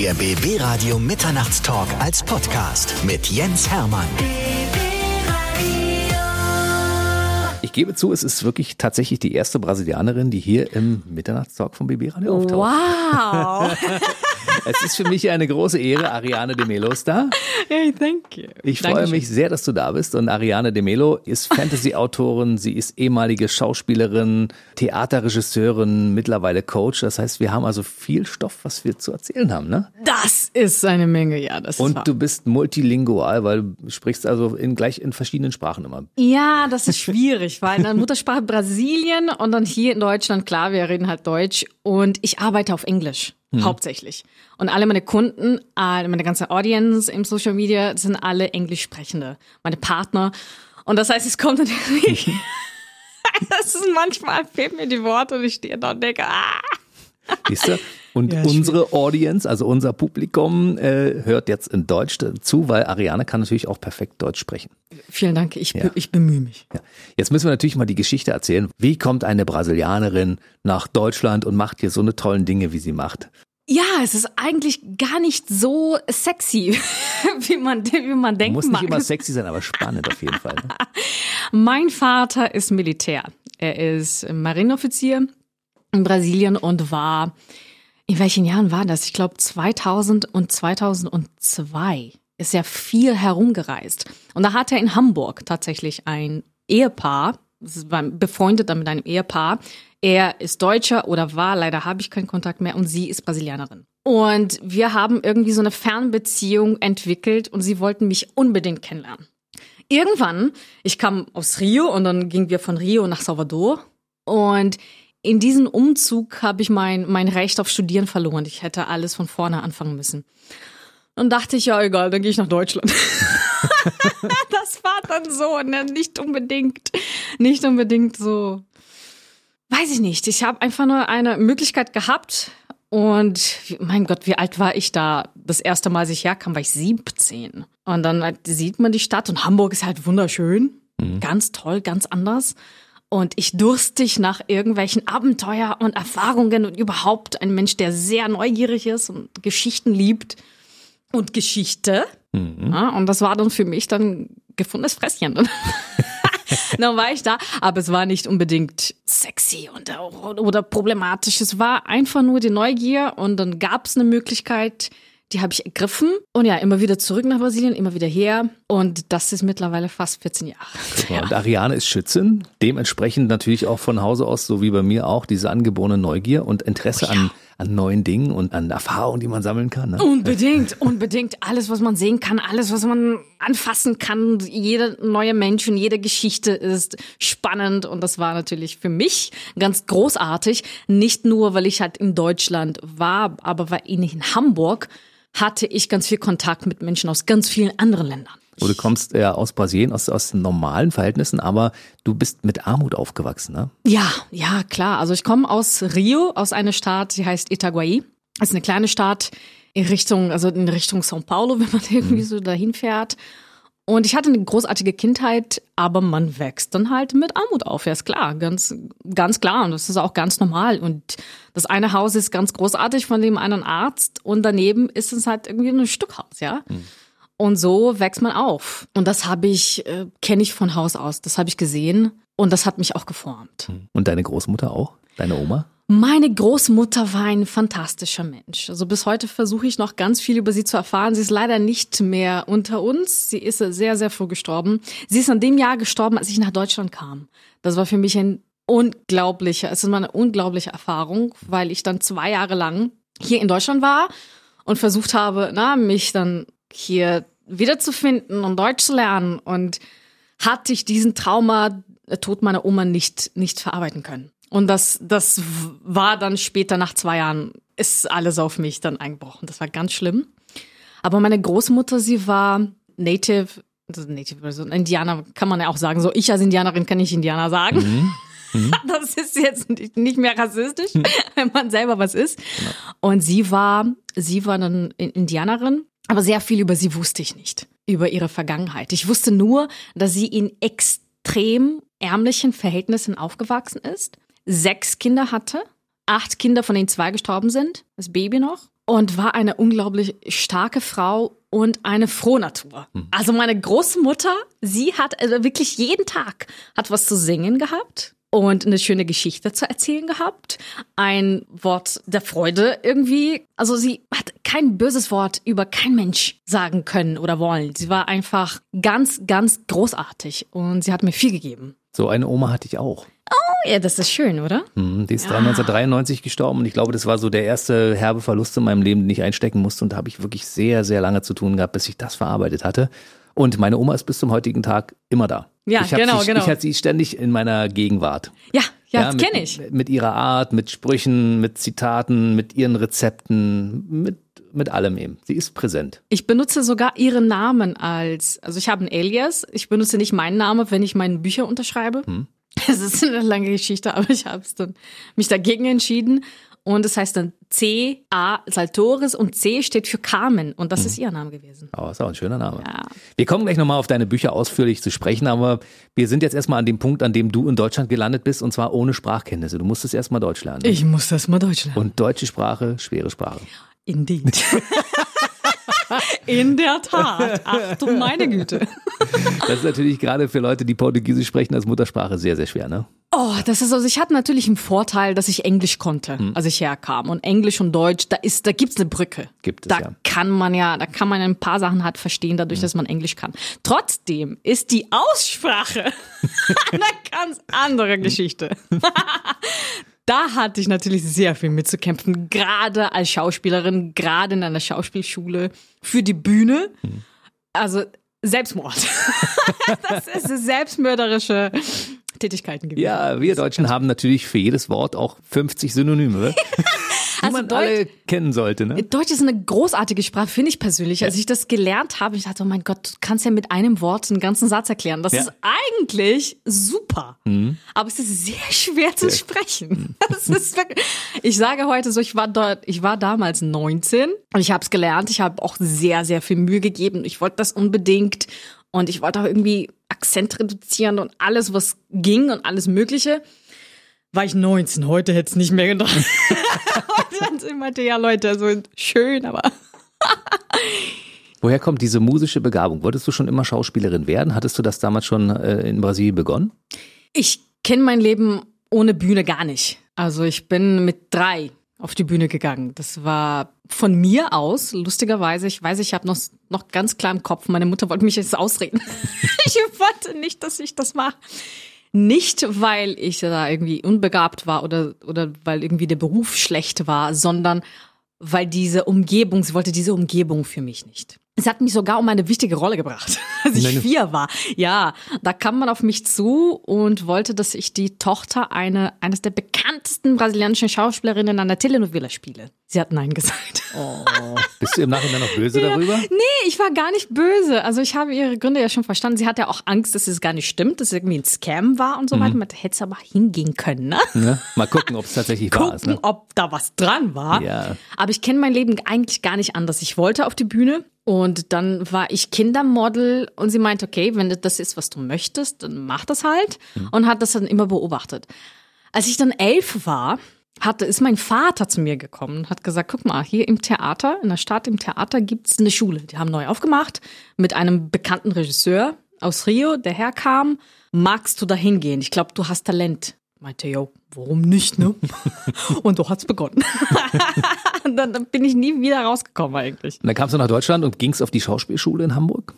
Der BB Radio Mitternachtstalk als Podcast mit Jens Hermann. Ich gebe zu, es ist wirklich tatsächlich die erste Brasilianerin, die hier im Mitternachtstalk vom BB Radio auftaucht. Wow. Es ist für mich eine große Ehre, Ariane de Melo ist da. hey, thank you. Ich freue mich sehr, dass du da bist. Und Ariane de Melo ist Fantasy-Autorin, sie ist ehemalige Schauspielerin, Theaterregisseurin, mittlerweile Coach. Das heißt, wir haben also viel Stoff, was wir zu erzählen haben, ne? Das ist eine Menge, ja. Das ist Und wahr. du bist multilingual, weil du sprichst also in, gleich in verschiedenen Sprachen immer. Ja, das ist schwierig, weil dann Muttersprache Brasilien und dann hier in Deutschland, klar, wir reden halt Deutsch und ich arbeite auf Englisch. Hauptsächlich. Und alle meine Kunden, meine ganze Audience im Social Media sind alle Englisch sprechende. Meine Partner. Und das heißt, es kommt natürlich. das ist manchmal fehlen mir die Worte und ich stehe da und denke, ah. Siehst du? Und Ja, unsere Audience, also unser Publikum, äh, hört jetzt in Deutsch zu, weil Ariane kann natürlich auch perfekt Deutsch sprechen. Vielen Dank, ich, Ja. ich bemühe mich. Ja. Jetzt müssen wir natürlich mal die Geschichte erzählen. Wie kommt eine Brasilianerin nach Deutschland und macht hier so eine tollen Dinge, wie sie macht? Ja, es ist eigentlich gar nicht so sexy, wie man, wie man denken Muss nicht mag. immer sexy sein, aber spannend auf jeden Fall. Ne? Mein Vater ist Militär. Er ist Marineoffizier in Brasilien und war, in welchen Jahren war das? Ich glaube 2000 und 2002 ist er viel herumgereist. Und da hat er in Hamburg tatsächlich ein Ehepaar, befreundet mit einem Ehepaar. Er ist Deutscher oder war, leider habe ich keinen Kontakt mehr, und sie ist Brasilianerin. Und wir haben irgendwie so eine Fernbeziehung entwickelt und sie wollten mich unbedingt kennenlernen. Irgendwann, ich kam aus Rio und dann gingen wir von Rio nach Salvador. Und in diesem Umzug habe ich mein, mein Recht auf Studieren verloren. Ich hätte alles von vorne anfangen müssen. Und dachte ich, ja, egal, dann gehe ich nach Deutschland. das war dann so, ne? nicht unbedingt, nicht unbedingt so. Weiß ich nicht. Ich habe einfach nur eine Möglichkeit gehabt. Und mein Gott, wie alt war ich da? Das erste Mal, als ich herkam, war ich 17. Und dann halt sieht man die Stadt und Hamburg ist halt wunderschön. Ganz toll, ganz anders. Und ich durstig nach irgendwelchen Abenteuer und Erfahrungen und überhaupt ein Mensch, der sehr neugierig ist und Geschichten liebt und Geschichte. Ja, und das war dann für mich dann gefundenes Fresschen. dann war ich da, aber es war nicht unbedingt sexy und, oder problematisch. Es war einfach nur die Neugier und dann gab es eine Möglichkeit, die habe ich ergriffen und ja, immer wieder zurück nach Brasilien, immer wieder her und das ist mittlerweile fast 14 Jahre. Ja. Und Ariane ist Schützin, dementsprechend natürlich auch von Hause aus, so wie bei mir auch, diese angeborene Neugier und Interesse Oh ja. an, an neuen Dingen und an Erfahrungen, die man sammeln kann. Ne? Unbedingt, unbedingt. Alles, was man sehen kann, alles, was man anfassen kann. Jeder neue Mensch und jede Geschichte ist spannend. Und das war natürlich für mich ganz großartig. Nicht nur, weil ich halt in Deutschland war, aber weil in Hamburg hatte ich ganz viel Kontakt mit Menschen aus ganz vielen anderen Ländern. Wo du kommst ja aus Brasilien, aus, aus normalen Verhältnissen, aber du bist mit Armut aufgewachsen, ne? Ja, ja, klar. Also ich komme aus Rio, aus einer Stadt, die heißt Itaguaí. Das ist eine kleine Stadt in Richtung, also in Richtung São Paulo, wenn man irgendwie so dahin fährt. Und ich hatte eine großartige Kindheit, aber man wächst dann halt mit Armut auf. Ja, ist klar, ganz, ganz klar. Und das ist auch ganz normal. Und das eine Haus ist ganz großartig von dem einen Arzt und daneben ist es halt irgendwie ein Stückhaus, ja. Und so wächst man auf. Und das habe ich, äh, kenne ich von Haus aus. Das habe ich gesehen und das hat mich auch geformt. Und deine Großmutter auch? Deine Oma? Meine Großmutter war ein fantastischer Mensch. Also bis heute versuche ich noch ganz viel über sie zu erfahren. Sie ist leider nicht mehr unter uns. Sie ist sehr, sehr früh gestorben. Sie ist an dem Jahr gestorben, als ich nach Deutschland kam. Das war für mich ein unglaublicher, es ist eine unglaubliche Erfahrung, weil ich dann zwei Jahre lang hier in Deutschland war und versucht habe, na, mich dann hier wiederzufinden und Deutsch zu lernen und hatte ich diesen Trauma, äh, Tod meiner Oma nicht, nicht verarbeiten können. Und das, das war dann später nach zwei Jahren, ist alles auf mich dann eingebrochen. Das war ganz schlimm. Aber meine Großmutter, sie war Native, also Native, also Indianer kann man ja auch sagen. So, ich als Indianerin kann ich Indianer sagen. Das ist jetzt nicht nicht mehr rassistisch, wenn man selber was ist. Und sie war, sie war dann Indianerin, aber sehr viel über sie wusste ich nicht, über ihre Vergangenheit. Ich wusste nur, dass sie in extrem ärmlichen Verhältnissen aufgewachsen ist, sechs Kinder hatte, acht Kinder, von denen zwei gestorben sind, das Baby noch. und war eine unglaublich starke Frau und eine Frohnatur. Also meine Großmutter, sie hat also wirklich jeden Tag hat was zu singen gehabt und eine schöne Geschichte zu erzählen gehabt, ein Wort der Freude irgendwie. Also sie hat kein böses Wort über kein Mensch sagen können oder wollen. Sie war einfach ganz, ganz großartig und sie hat mir viel gegeben. So eine Oma hatte ich auch. Oh ja, das ist schön, oder? Hm, Die ist 1993 gestorben und ich glaube, das war so der erste herbe Verlust in meinem Leben, den ich einstecken musste und da habe ich wirklich sehr, sehr lange zu tun gehabt, bis ich das verarbeitet hatte. Und meine Oma ist bis zum heutigen Tag immer da. Ja, ich genau, sie, genau. Ich hatte sie ständig in meiner Gegenwart. Ja, ja, das mit, kenne ich. Mit ihrer Art, mit Sprüchen, mit Zitaten, mit ihren Rezepten, mit, mit allem eben. Sie ist präsent. Ich benutze sogar ihren Namen als, also ich habe einen Alias. Ich benutze nicht meinen Namen, wenn ich meine Bücher unterschreibe. Es ist eine lange Geschichte, aber ich habe dann mich dagegen entschieden. Und es heißt dann C, A, Saltoris und C steht für Carmen. Und das ist ihr Name gewesen. Aber ist auch ein schöner Name. Ja. Wir kommen gleich nochmal auf deine Bücher ausführlich zu sprechen, aber wir sind jetzt erstmal an dem Punkt, an dem du in Deutschland gelandet bist und zwar ohne Sprachkenntnisse. Du musstest erstmal Deutsch lernen. Ich muss das mal Deutsch lernen. Und deutsche Sprache, schwere Sprache. Indeed. In der Tat. Ach du meine Güte. Das ist natürlich gerade für Leute, die Portugiesisch sprechen als Muttersprache sehr, sehr schwer, ne? Oh, das ist also, ich hatte natürlich einen Vorteil, dass ich Englisch konnte, als ich herkam. Und Englisch und Deutsch, da ist, da gibt's eine Brücke. Gibt es, da ja. kann man ja, da kann man ein paar Sachen halt verstehen, dadurch, dass man Englisch kann. Trotzdem ist die Aussprache eine ganz andere Geschichte. da hatte ich natürlich sehr viel mitzukämpfen, gerade als Schauspielerin, gerade in einer Schauspielschule für die Bühne. Also Selbstmord. das ist selbstmörderische Tätigkeiten gewesen. Ja, wir Deutschen haben natürlich für jedes Wort auch 50 Synonyme, die Also man Deut- alle kennen sollte, ne? Deutsch ist eine großartige Sprache, finde ich persönlich. Als ich das gelernt habe, ich dachte, oh mein Gott, du kannst ja mit einem Wort einen ganzen Satz erklären. Das Ja. ist eigentlich super. Aber es ist sehr schwer zu sprechen. Das ist wirklich, ich sage heute so, ich war dort, ich war damals 19 und ich habe es gelernt. Ich habe auch sehr, sehr viel Mühe gegeben. Ich wollte das unbedingt und ich wollte auch irgendwie Akzent reduzieren und alles, was ging und alles Mögliche. War ich 19, heute hätte es nicht mehr gedacht. und dann meinte, ja Leute, so schön, aber Woher kommt diese musische Begabung? Wolltest du schon immer Schauspielerin werden? Hattest du das damals schon äh, in Brasilien begonnen? ich kenne mein Leben ohne Bühne gar nicht. Also ich bin mit drei auf die Bühne gegangen. Das war von mir aus, lustigerweise, ich weiß, ich habe noch, noch ganz klar im Kopf, meine Mutter wollte mich jetzt ausreden. ich wollte nicht, dass ich das mache. Nicht, weil ich da irgendwie unbegabt war oder, oder weil irgendwie der Beruf schlecht war, sondern weil diese Umgebung, sie wollte diese Umgebung für mich nicht. Es hat mich sogar um eine wichtige Rolle gebracht, als ich Meine- vier war. Ja, da kam man auf mich zu und wollte, dass ich die Tochter eine, eines der bekanntesten brasilianischen Schauspielerinnen in einer Telenovela spiele. Sie hat Nein gesagt. Bist du im Nachhinein noch böse darüber? Nee, ich war gar nicht böse. Also ich habe ihre Gründe ja schon verstanden. Sie hatte ja auch Angst, dass es gar nicht stimmt, dass es irgendwie ein Scam war und so Mhm. weiter. Man hätte es aber hingehen können, ne? Ne? Mal gucken, ob es tatsächlich wahr ist. gucken, Ne? ob da was dran war. Ja. Aber ich kenne mein Leben eigentlich gar nicht anders. Ich wollte auf die Bühne und dann war ich Kindermodel und sie meinte, okay, wenn das ist, was du möchtest, dann mach das halt und hat das dann immer beobachtet. Als ich dann elf war, hatte, ist mein Vater zu mir gekommen und hat gesagt, guck mal, hier im Theater, in der Stadt im Theater gibt's eine Schule. Die haben neu aufgemacht mit einem bekannten Regisseur aus Rio, der herkam. Magst du da hingehen? Ich glaube, du hast Talent. Meinte, jo, warum nicht, ne? und so hat's begonnen. und dann, dann bin ich nie wieder rausgekommen eigentlich. Und dann kamst du nach Deutschland und gingst auf die Schauspielschule in Hamburg?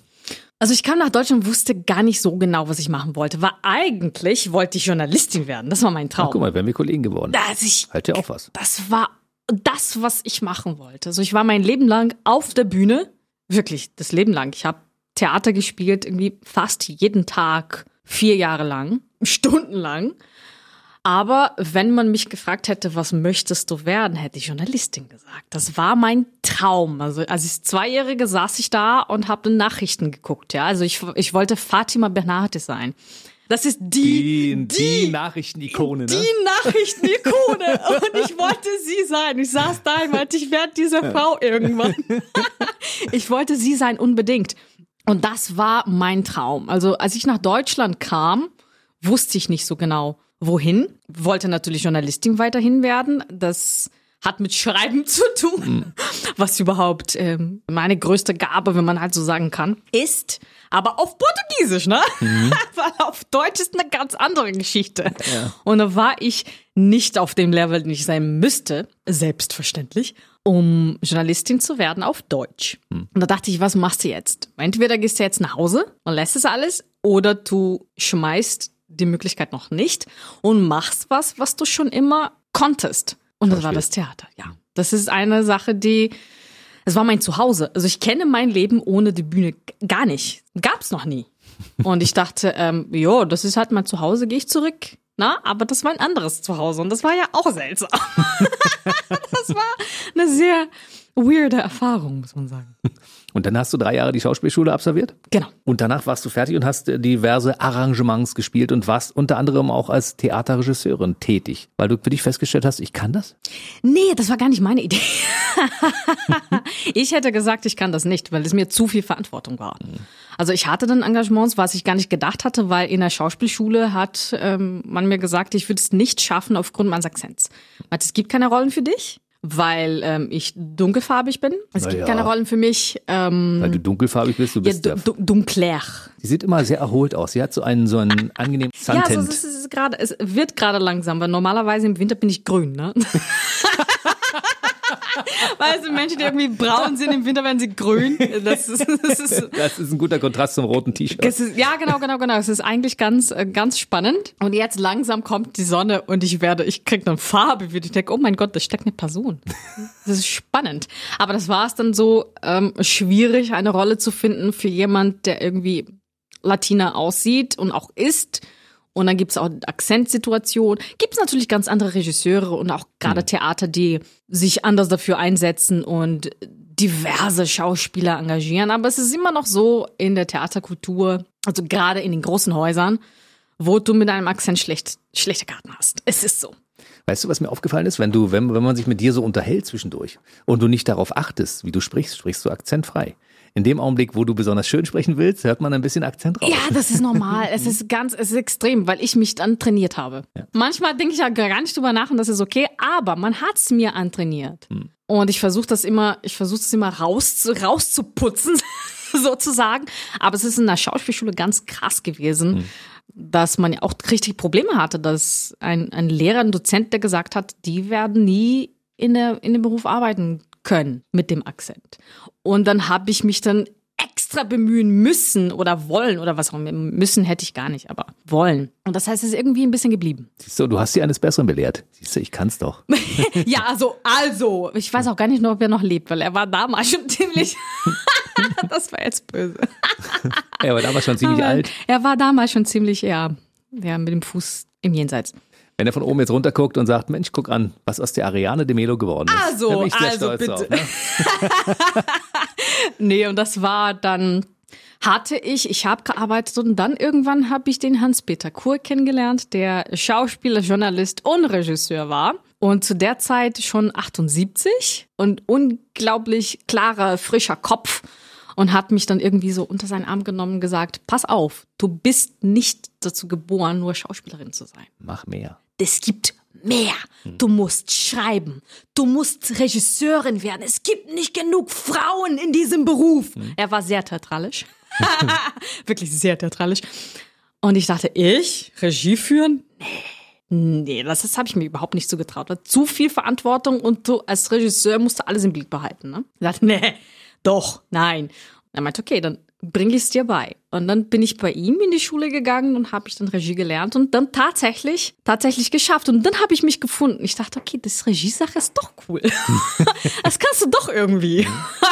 Also ich kam nach Deutschland und wusste gar nicht so genau, was ich machen wollte. War eigentlich wollte ich Journalistin werden. Das war mein Ach, Traum. guck mal, wären wir Kollegen geworden. Also ich, Halt ja auch was. das war das, was ich machen wollte. Also ich war mein Leben lang auf der Bühne. Wirklich, das Leben lang. Ich habe Theater gespielt, irgendwie fast jeden Tag, vier Jahre lang, stundenlang. Aber wenn man mich gefragt hätte, was möchtest du werden, hätte ich Journalistin gesagt. Das war mein Traum. Also als ich Zweijährige saß ich da und habe Nachrichten geguckt. Ja, also ich, ich wollte Fatima Bernardes sein. Das ist die, Die, die Nachrichtenikone, ne? die Nachrichtenikone. Und ich wollte sie sein. Ich saß da und meinte, ich werde diese Frau irgendwann. ich wollte sie sein unbedingt. Und das war mein Traum. Also als ich nach Deutschland kam, wusste ich nicht so genau, wohin. Wollte natürlich Journalistin weiterhin werden. Das hat mit Schreiben zu tun, mhm. was überhaupt ähm, meine größte Gabe, wenn man halt so sagen kann, ist. Aber auf Portugiesisch, ne? Mhm. Weil auf Deutsch ist eine ganz andere Geschichte. Ja. Und da war ich nicht auf dem Level, den ich sein müsste, selbstverständlich, um Journalistin zu werden auf Deutsch. Mhm. Und da dachte ich, was machst du jetzt? Entweder gehst du jetzt nach Hause und lässt es alles, oder du schmeißt die Möglichkeit noch nicht und machst was, was du schon immer konntest. Und das war das Theater, ja. Das ist eine Sache, die, es war mein Zuhause. Also ich kenne mein Leben ohne die Bühne gar nicht. Gab's noch nie. Und ich dachte, ähm, jo, das ist halt mein Zuhause, gehe ich zurück. Na, aber das war ein anderes Zuhause und das war ja auch seltsam. das war eine sehr weirde Erfahrung, muss man sagen. Und dann hast du drei Jahre die Schauspielschule absolviert? Genau. Und danach warst du fertig und hast diverse Arrangements gespielt und warst unter anderem auch als Theaterregisseurin tätig, weil du für dich festgestellt hast, ich kann das? Nee, das war gar nicht meine Idee. ich hätte gesagt, ich kann das nicht, weil es mir zu viel Verantwortung war. Also ich hatte dann Engagements, was ich gar nicht gedacht hatte, weil in der Schauspielschule hat ähm, man mir gesagt, ich würde es nicht schaffen aufgrund meines Akzents. Es gibt keine Rollen für dich weil ähm, ich dunkelfarbig bin. Es gibt ja. keine Rollen für mich. Ähm, weil du dunkelfarbig bist, du bist ja, du, dunkler. Sie sieht immer sehr erholt aus. Sie hat so einen so einen angenehmen Suntint. Ja, also es, ist gerade, es wird gerade langsam, weil normalerweise im Winter bin ich grün, ne? Weißt du, Menschen, die irgendwie braun sind, im Winter werden sie grün. Das ist, das ist, das ist ein guter Kontrast zum roten T-Shirt. Ja, genau, genau, genau. Es ist eigentlich ganz, äh, ganz spannend. Und jetzt langsam kommt die Sonne und ich werde, ich krieg dann Farbe, wie ich denke, oh mein Gott, da steckt eine Person. Das ist spannend. Aber das war es dann so ähm, schwierig, eine Rolle zu finden für jemand, der irgendwie Latina aussieht und auch ist und dann gibt's auch Akzentsituationen. Gibt's natürlich ganz andere Regisseure und auch gerade mhm. Theater, die sich anders dafür einsetzen und diverse Schauspieler engagieren. Aber es ist immer noch so in der Theaterkultur, also gerade in den großen Häusern, wo du mit einem Akzent schlecht, schlechte Karten hast. Es ist so. Weißt du, was mir aufgefallen ist? Wenn du, wenn, wenn man sich mit dir so unterhält zwischendurch und du nicht darauf achtest, wie du sprichst, sprichst du akzentfrei in dem Augenblick, wo du besonders schön sprechen willst, hört man ein bisschen Akzent raus. Ja, das ist normal. es ist ganz, es ist extrem, weil ich mich dann trainiert habe. Ja. Manchmal denke ich ja gar nicht drüber nach und das ist okay, aber man hat es mir antrainiert. Hm. Und ich versuche das immer, ich versuche das immer raus, rauszuputzen, sozusagen. Aber es ist in der Schauspielschule ganz krass gewesen. Hm dass man ja auch richtig Probleme hatte, dass ein, ein Lehrer, ein Dozent, der gesagt hat, die werden nie in, der, in dem Beruf arbeiten können mit dem Akzent. Und dann habe ich mich dann extra bemühen müssen oder wollen oder was auch immer. Müssen hätte ich gar nicht, aber wollen. Und das heißt, es ist irgendwie ein bisschen geblieben. Siehst du, du hast sie eines Besseren belehrt. Siehst du, ich kann's doch. ja, also, also, ich weiß auch gar nicht noch, ob er noch lebt, weil er war damals schon ziemlich, das war jetzt böse. er war damals schon ziemlich aber alt. Er war damals schon ziemlich, ja, ja, mit dem Fuß im Jenseits. Wenn er von oben jetzt runterguckt und sagt, Mensch, guck an, was aus der Ariane de Melo geworden ist. Also, also bitte. Drauf, ne? nee, und das war dann hatte ich, ich habe gearbeitet und dann irgendwann habe ich den Hans-Peter Kur kennengelernt, der Schauspieler, Journalist und Regisseur war. Und zu der Zeit schon 78 und unglaublich klarer, frischer Kopf und hat mich dann irgendwie so unter seinen Arm genommen und gesagt, pass auf, du bist nicht dazu geboren, nur Schauspielerin zu sein. Mach mehr es gibt mehr. Du musst schreiben. Du musst Regisseurin werden. Es gibt nicht genug Frauen in diesem Beruf. Mhm. Er war sehr theatralisch. Wirklich sehr theatralisch. Und ich dachte, ich? Regie führen? Nee. Nee, das, das habe ich mir überhaupt nicht so getraut. Zu viel Verantwortung und du als Regisseur musst du alles im Blick behalten. Ne? Ich dachte, nee, doch, nein. Und er meinte, okay, dann bringe ich es dir bei. Und dann bin ich bei ihm in die Schule gegangen und habe ich dann Regie gelernt und dann tatsächlich, tatsächlich geschafft. Und dann habe ich mich gefunden. Ich dachte, okay, das Regiesache ist doch cool. das kannst du doch irgendwie.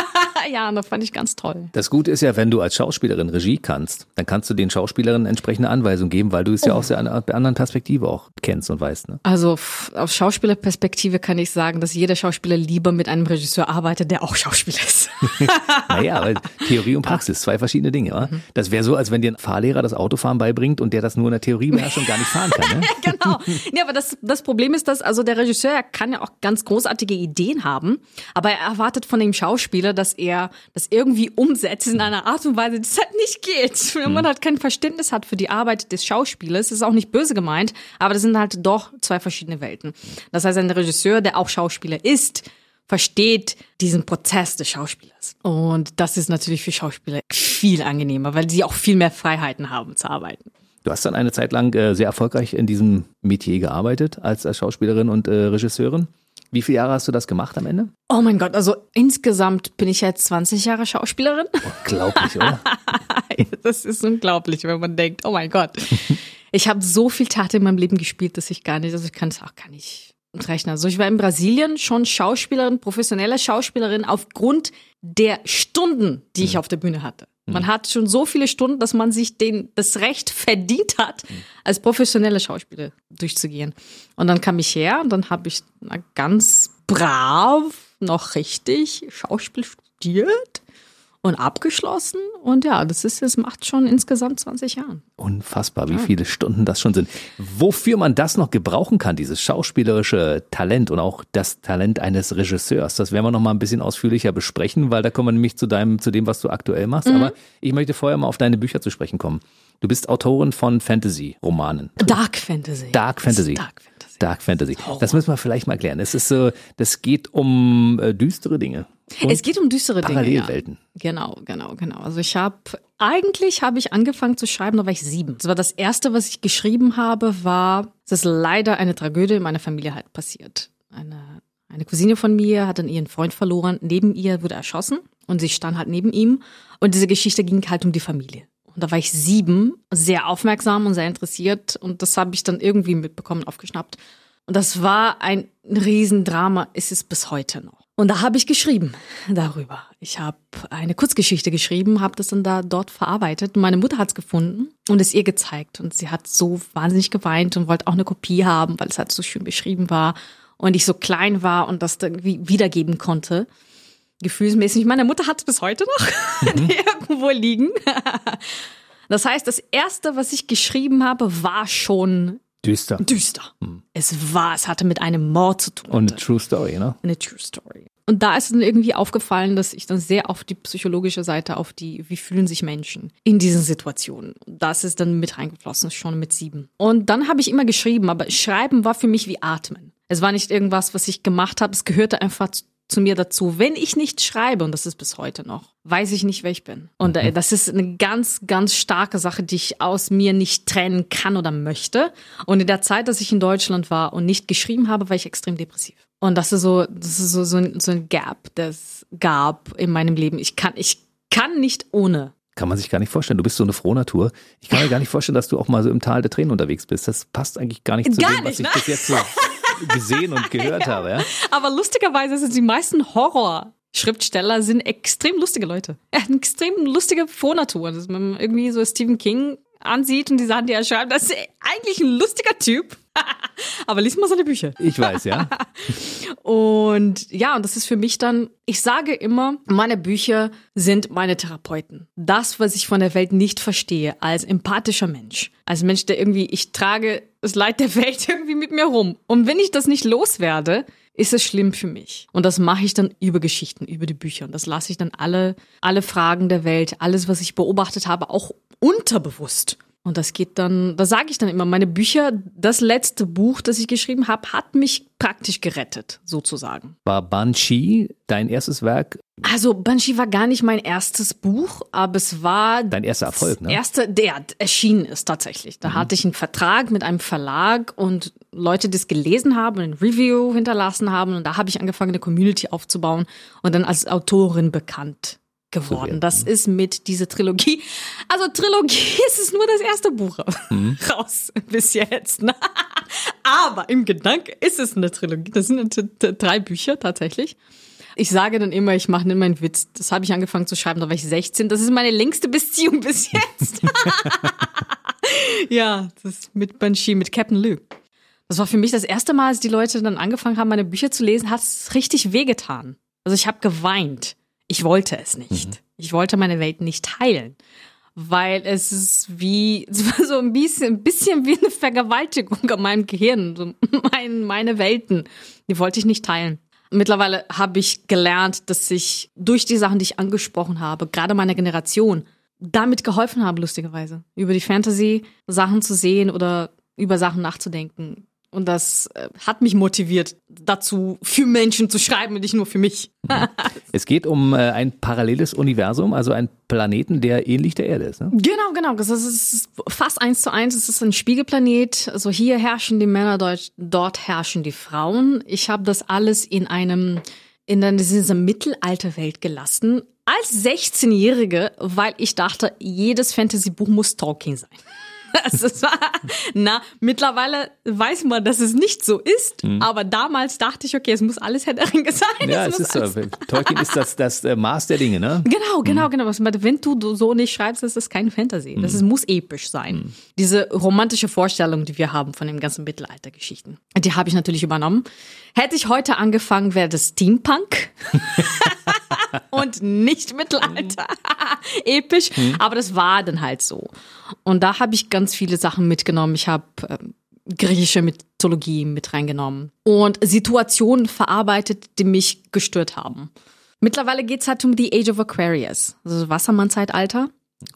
ja, und das fand ich ganz toll. Das Gute ist ja, wenn du als Schauspielerin Regie kannst, dann kannst du den Schauspielerinnen entsprechende Anweisungen geben, weil du es oh. ja aus der anderen Perspektive auch kennst und weißt. Ne? Also aus Schauspielerperspektive kann ich sagen, dass jeder Schauspieler lieber mit einem Regisseur arbeitet, der auch Schauspieler ist. naja, weil Theorie und Praxis, zwei verschiedene Dinge. Mhm. Das wäre so, als wenn dir ein Fahrlehrer das Autofahren beibringt und der das nur in der Theorie beherrscht und gar nicht fahren kann. Ne? genau. Ja, aber das, das Problem ist, dass also der Regisseur kann ja auch ganz großartige Ideen haben, aber er erwartet von dem Schauspieler, dass er das irgendwie umsetzt in einer Art und Weise, das halt nicht geht. Wenn man halt kein Verständnis hat für die Arbeit des Schauspielers, ist auch nicht böse gemeint, aber das sind halt doch zwei verschiedene Welten. Das heißt, ein Regisseur, der auch Schauspieler ist, versteht diesen Prozess des Schauspielers. Und das ist natürlich für Schauspieler viel angenehmer, weil sie auch viel mehr Freiheiten haben zu arbeiten. Du hast dann eine Zeit lang äh, sehr erfolgreich in diesem Metier gearbeitet als, als Schauspielerin und äh, Regisseurin. Wie viele Jahre hast du das gemacht am Ende? Oh mein Gott, also insgesamt bin ich jetzt 20 Jahre Schauspielerin. Unglaublich, oder? das ist unglaublich, wenn man denkt, oh mein Gott. Ich habe so viel Tat in meinem Leben gespielt, dass ich gar nicht, also ich kann es auch gar nicht rechnen. Also ich war in Brasilien schon Schauspielerin, professionelle Schauspielerin aufgrund der Stunden, die ich auf der Bühne hatte. Man hat schon so viele Stunden, dass man sich den, das Recht verdient hat, als professionelle Schauspieler durchzugehen. Und dann kam ich her und dann habe ich na, ganz brav noch richtig Schauspiel studiert und abgeschlossen. Und ja, das ist, es macht schon insgesamt 20 Jahre. Unfassbar, wie viele Stunden das schon sind. Wofür man das noch gebrauchen kann, dieses schauspielerische Talent und auch das Talent eines Regisseurs, das werden wir noch mal ein bisschen ausführlicher besprechen, weil da kommen wir nämlich zu deinem, zu dem, was du aktuell machst. Aber ich möchte vorher mal auf deine Bücher zu sprechen kommen. Du bist Autorin von Fantasy-Romanen. Dark Fantasy. Dark Fantasy. Dark Fantasy. Dark Fantasy. Das müssen wir vielleicht mal klären. Es ist so, das geht um äh, düstere Dinge. Und Es geht um düstere Dinge. Parallelwelten. Ja. Genau, genau, genau. Also ich habe eigentlich habe ich angefangen zu schreiben, da war ich sieben. Das war das erste, was ich geschrieben habe, war, es ist leider eine Tragödie in meiner Familie halt passiert. Eine eine Cousine von mir hat dann ihren Freund verloren. Neben ihr wurde erschossen und sie stand halt neben ihm. Und diese Geschichte ging halt um die Familie. Und da war ich sieben, sehr aufmerksam und sehr interessiert. Und das habe ich dann irgendwie mitbekommen, aufgeschnappt. Und das war ein Riesendrama, ist es bis heute noch. Und da habe ich geschrieben darüber. Ich habe eine Kurzgeschichte geschrieben, habe das dann da dort verarbeitet. Und meine Mutter hat es gefunden und es ihr gezeigt. Und sie hat so wahnsinnig geweint und wollte auch eine Kopie haben, weil es halt so schön beschrieben war. Und ich so klein war und das dann irgendwie wiedergeben konnte. Gefühlsmäßig. Meine Mutter hat es bis heute noch irgendwo liegen. Das heißt, das erste, was ich geschrieben habe, war schon Düster. düster. Es war, es hatte mit einem Mord zu tun. Und eine True Story, ne? eine True Story. Und da ist dann irgendwie aufgefallen, dass ich dann sehr auf die psychologische Seite, auf die, wie fühlen sich Menschen in diesen Situationen. Das ist dann mit reingeflossen, schon mit sieben. Und dann habe ich immer geschrieben, aber Schreiben war für mich wie Atmen. Es war nicht irgendwas, was ich gemacht habe, es gehörte einfach zu, mir dazu. Wenn ich nicht schreibe, und das ist bis heute noch, weiß ich nicht, wer ich bin. Und äh, das ist eine ganz, ganz starke Sache, die ich aus mir nicht trennen kann oder möchte. Und in der Zeit, dass ich in Deutschland war und nicht geschrieben habe, war ich extrem depressiv. Und das ist so, das ist so, so, ein, so ein Gap, das gab in meinem Leben. Ich kann, ich kann nicht ohne. Kann man sich gar nicht vorstellen. Du bist so eine Frohnatur. Ich kann mir gar nicht vorstellen, dass du auch mal so im Tal der Tränen unterwegs bist. Das passt eigentlich gar nicht zu Gar dem, was nicht, ich ne? bis jetzt so gesehen und gehört habe. Ja? Aber lustigerweise sind die meisten Horror-Schriftsteller sind extrem lustige Leute. Er hat eine extrem lustige man irgendwie so Stephen King ansieht und die Sachen, die er schreibt, das ist eigentlich ein lustiger Typ. Aber lies mal seine Bücher. Ich weiß, ja. Und ja, und das ist für mich dann, ich sage immer, meine Bücher sind meine Therapeuten. Das, was ich von der Welt nicht verstehe, als empathischer Mensch. Als Mensch, der irgendwie, ich trage das Leid der Welt irgendwie mit mir rum. Und wenn ich das nicht loswerde, ist es schlimm für mich. Und das mache ich dann über Geschichten, über die Bücher. Und das lasse ich dann alle, alle Fragen der Welt, alles, was ich beobachtet habe, auch unterbewusst. Und das geht dann, da sage ich dann immer, meine Bücher, das letzte Buch, das ich geschrieben habe, hat mich praktisch gerettet, sozusagen. War Banshee dein erstes Werk? Also Banshee war gar nicht mein erstes Buch, aber es war Dein erster Erfolg, ne? erste, der erschienen ist tatsächlich. Da hatte ich einen Vertrag mit einem Verlag und Leute, die es gelesen haben und ein Review hinterlassen haben und da habe ich angefangen, eine Community aufzubauen und dann als Autorin bekannt geworden. Das ist mit dieser Trilogie. Also Trilogie ist es nur das erste Buch raus bis jetzt. ne? Aber im Gedanke ist es eine Trilogie. Das sind drei Bücher tatsächlich. Ich sage dann immer, ich mache immer einen Witz. Das habe ich angefangen zu schreiben, da war ich 16. Das ist meine längste Beziehung bis jetzt. ja, das ist mit Banshee, mit Captain Luke. Das war für mich das erste Mal, als die Leute dann angefangen haben, meine Bücher zu lesen, hat es richtig wehgetan. Also ich habe geweint. Ich wollte es nicht. Ich wollte meine Welt nicht teilen. Weil es ist wie, es war so ein bisschen, ein bisschen wie eine Vergewaltigung an meinem Gehirn. So mein, meine Welten. Die wollte ich nicht teilen. Mittlerweile habe ich gelernt, dass ich durch die Sachen, die ich angesprochen habe, gerade meiner Generation, damit geholfen habe, lustigerweise. Über die Fantasy Sachen zu sehen oder über Sachen nachzudenken. Und das äh, hat mich motiviert, dazu für Menschen zu schreiben und nicht nur für mich. es geht um äh, ein paralleles Universum, also ein Planeten, der ähnlich der Erde ist. Ne? Genau, genau. Das ist fast eins zu eins. Es ist ein Spiegelplanet. Also hier herrschen die Männer, dort, dort herrschen die Frauen. Ich habe das alles in einem in dieser Mittelalterwelt gelassen als 16-Jährige, weil ich dachte, jedes Fantasy-Buch muss Tolkien sein. Also es war, na, mittlerweile weiß man, dass es nicht so ist, mhm. aber damals dachte ich, okay, es muss alles Herr der Ringe sein. Ja, es, ist so. Tolkien ist das, das äh, Maß der Dinge, ne? Genau, genau, mhm. genau. Wenn du so nicht schreibst, ist das kein Fantasy. Das ist, muss episch sein. Mhm. Diese romantische Vorstellung, die wir haben von den ganzen Mittelaltergeschichten, die habe ich natürlich übernommen. Hätte ich heute angefangen, wäre das Steampunk. und nicht Mittelalter. Episch. Mhm. Aber das war dann halt so. Und da habe ich ganz viele Sachen mitgenommen. Ich habe äh, griechische Mythologie mit reingenommen und Situationen verarbeitet, die mich gestört haben. Mittlerweile geht's halt um die Age of Aquarius, also Wassermann-Zeitalter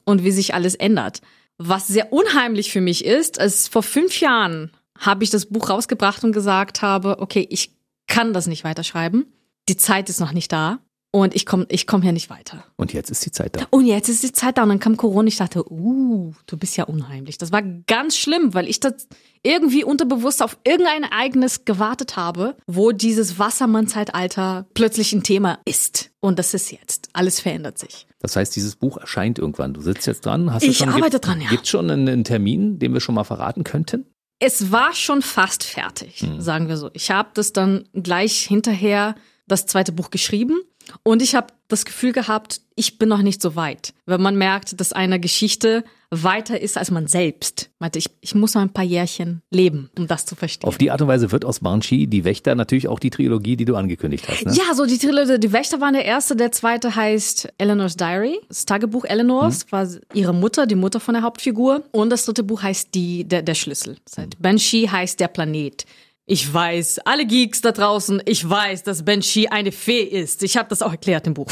und wie sich alles ändert. Was sehr unheimlich für mich ist, ist vor fünf Jahren habe ich das Buch rausgebracht und gesagt habe, okay, ich kann das nicht weiterschreiben. Die Zeit ist noch nicht da. Und ich komme ich komm hier nicht weiter. Und jetzt ist die Zeit da. Und jetzt ist die Zeit da. Und dann kam Corona. Ich dachte, uh, du bist ja unheimlich. Das war ganz schlimm, weil ich das irgendwie unterbewusst auf irgendein Ereignis gewartet habe, wo dieses Wassermann-Zeitalter plötzlich ein Thema ist. Und das ist jetzt. Alles verändert sich. Das heißt, dieses Buch erscheint irgendwann. Du sitzt jetzt dran. Hast ich schon, arbeite gibt, dran, ja. Gibt schon einen, einen, Termin, den wir schon mal verraten könnten? Es war schon fast fertig, hm. sagen wir so. Ich habe das dann gleich hinterher das zweite Buch geschrieben und ich habe das Gefühl gehabt, ich bin noch nicht so weit. Wenn man merkt, dass eine Geschichte weiter ist als man selbst. Meinte ich, ich muss noch ein paar Jährchen leben, um das zu verstehen. Auf die Art und Weise wird aus Banshee die Wächter natürlich auch die Trilogie, die du angekündigt hast. Ne? Ja, so die Trilogie, die Wächter waren der erste, der zweite heißt Eleanor's Diary. Das Tagebuch Eleanors hm. war ihre Mutter, die Mutter von der Hauptfigur. Und das dritte Buch heißt die, der, der Schlüssel. Das heißt, Banshee heißt der Planet. Ich weiß, alle Geeks da draußen, ich weiß, dass Banshee eine Fee ist. Ich habe das auch erklärt im Buch.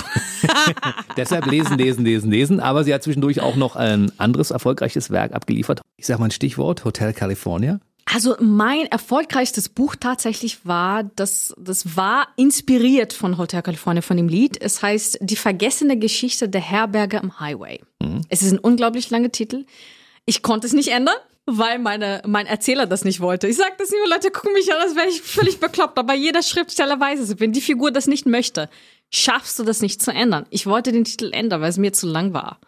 Deshalb lesen, lesen, lesen, lesen. Aber sie hat zwischendurch auch noch ein anderes erfolgreiches Werk abgeliefert. Ich sage mal ein Stichwort, Hotel California. Also mein erfolgreichstes Buch tatsächlich war, das, das war inspiriert von Hotel California, von dem Lied. Es heißt Die vergessene Geschichte der Herberge am Highway. Mhm. Es ist ein unglaublich langer Titel. Ich konnte es nicht ändern weil meine, mein Erzähler das nicht wollte. Ich sage das immer, Leute gucken mich an, als wäre ich völlig bekloppt. Aber jeder Schriftsteller weiß es. Wenn die Figur das nicht möchte, schaffst du das nicht zu ändern. Ich wollte den Titel ändern, weil es mir zu lang war.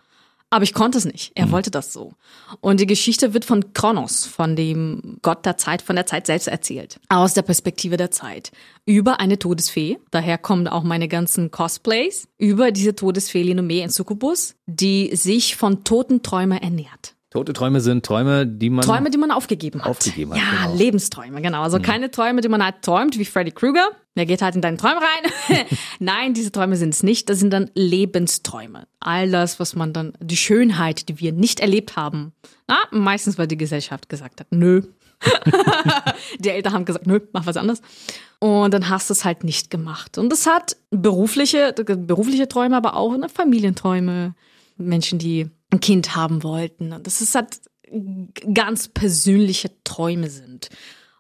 Aber ich konnte es nicht. Er mhm. wollte das so. Und die Geschichte wird von Kronos, von dem Gott der Zeit, von der Zeit selbst erzählt. Aus der Perspektive der Zeit. Über eine Todesfee. Daher kommen auch meine ganzen Cosplays. Über diese Todesfee Linome in Succubus, die sich von toten Träumen ernährt. Tote Träume sind Träume, die man Träume, die man aufgegeben hat. Aufgegeben hat. Ja, genau. Lebensträume, genau. Also mhm. keine Träume, die man halt träumt, wie Freddy Krueger. Der geht halt in deinen Träume rein. Nein, diese Träume sind es nicht. Das sind dann Lebensträume. All das, was man dann, die Schönheit, die wir nicht erlebt haben. Na, meistens, weil die Gesellschaft gesagt hat, nö. die Eltern haben gesagt, nö, mach was anderes. Und dann hast du es halt nicht gemacht. Und das hat berufliche, berufliche Träume, aber auch ne, Familienträume. Menschen, die ein Kind haben wollten. Und das ist halt ganz persönliche Träume sind.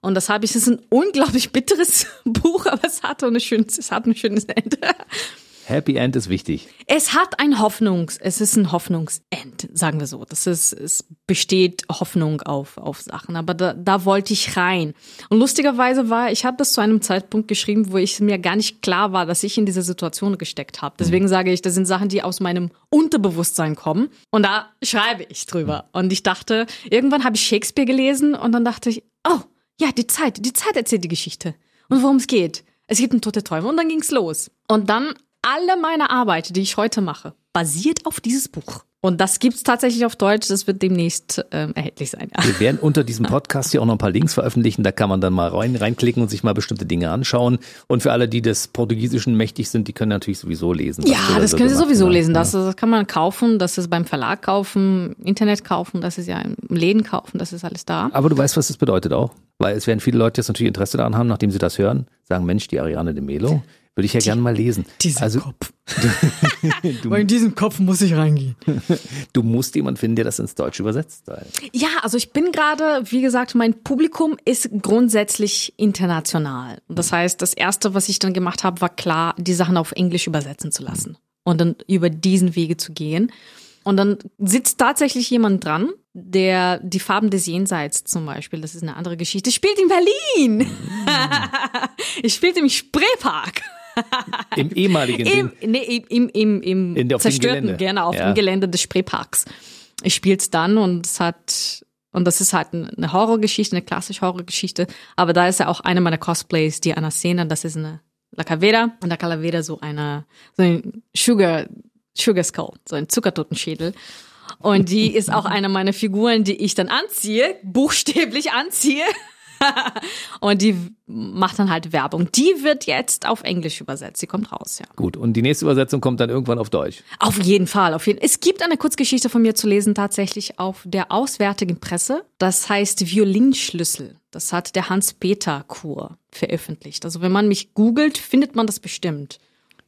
Und das habe ich, es ist ein unglaublich bitteres Buch, aber es hat, ein schönes, es hat ein schönes Ende. Happy End ist wichtig. Es hat ein Hoffnungs, es ist ein Hoffnungsend, sagen wir so. Das ist, es besteht Hoffnung auf, auf Sachen. Aber da, da wollte ich rein. Und lustigerweise war, ich habe das zu einem Zeitpunkt geschrieben, wo ich mir gar nicht klar war, dass ich in diese Situation gesteckt habe. Deswegen sage ich, das sind Sachen, die aus meinem Unterbewusstsein kommen. Und da schreibe ich drüber. Und ich dachte, irgendwann habe ich Shakespeare gelesen und dann dachte ich, oh, ja, die Zeit, die Zeit erzählt die Geschichte. Und worum es geht. Es gibt einen tote Träume und dann ging's los. Und dann alle meine Arbeit, die ich heute mache, basiert auf dieses Buch. Und das gibt's tatsächlich auf Deutsch. Das wird demnächst ähm, erhältlich sein. Ja. Wir werden unter diesem Podcast hier auch noch ein paar Links veröffentlichen. Da kann man dann mal rein, reinklicken und sich mal bestimmte Dinge anschauen. Und für alle, die des Portugiesischen mächtig sind, die können natürlich sowieso lesen. Ja, das können sie sowieso lesen. Das, das, kann man kaufen. Das ist beim Verlag kaufen, Internet kaufen. Das ist ja im Läden kaufen. Das ist alles da. Aber du weißt, was das bedeutet auch. Weil es werden viele Leute jetzt natürlich Interesse daran haben, nachdem sie das hören, sagen, Mensch, die Ariane de Melo, würde ich ja gerne mal lesen. Dieser also, Kopf. Weil in diesen Kopf muss ich reingehen. Du musst jemanden finden, der das ins Deutsche übersetzt. Ja, also ich bin gerade, wie gesagt, mein Publikum ist grundsätzlich international. Das heißt, das Erste, was ich dann gemacht habe, war klar, die Sachen auf Englisch übersetzen zu lassen und dann über diesen Wege zu gehen. Und dann sitzt tatsächlich jemand dran, der die Farben des Jenseits zum Beispiel, das ist eine andere Geschichte, spielt in Berlin. ich spielte im Spreepark. Im ehemaligen Im, nee, im, im, im In der- auf dem zerstörten, gerne auf Ja. dem Gelände des Spreeparks. Ich spiel's dann und es hat und das ist halt eine Horrorgeschichte, eine klassische Horrorgeschichte. Aber da ist ja auch eine meiner Cosplays, die einer Szene, das ist eine La Calavera und La Calavera so eine so ein Sugar Sugar Skull, so ein Zuckertotenschädel. Und die ist auch eine meiner Figuren, die ich dann anziehe, buchstäblich anziehe. und die macht dann halt Werbung. Die wird jetzt auf Englisch übersetzt. Sie kommt raus, ja. Gut, und die nächste Übersetzung kommt dann irgendwann auf Deutsch. Auf jeden Fall, auf jeden Es gibt eine Kurzgeschichte von mir zu lesen, tatsächlich auf der Auswärtigen Presse. Das heißt Violinschlüssel. Das hat der Hans-Peter Kur veröffentlicht. Also wenn man mich googelt, findet man das bestimmt.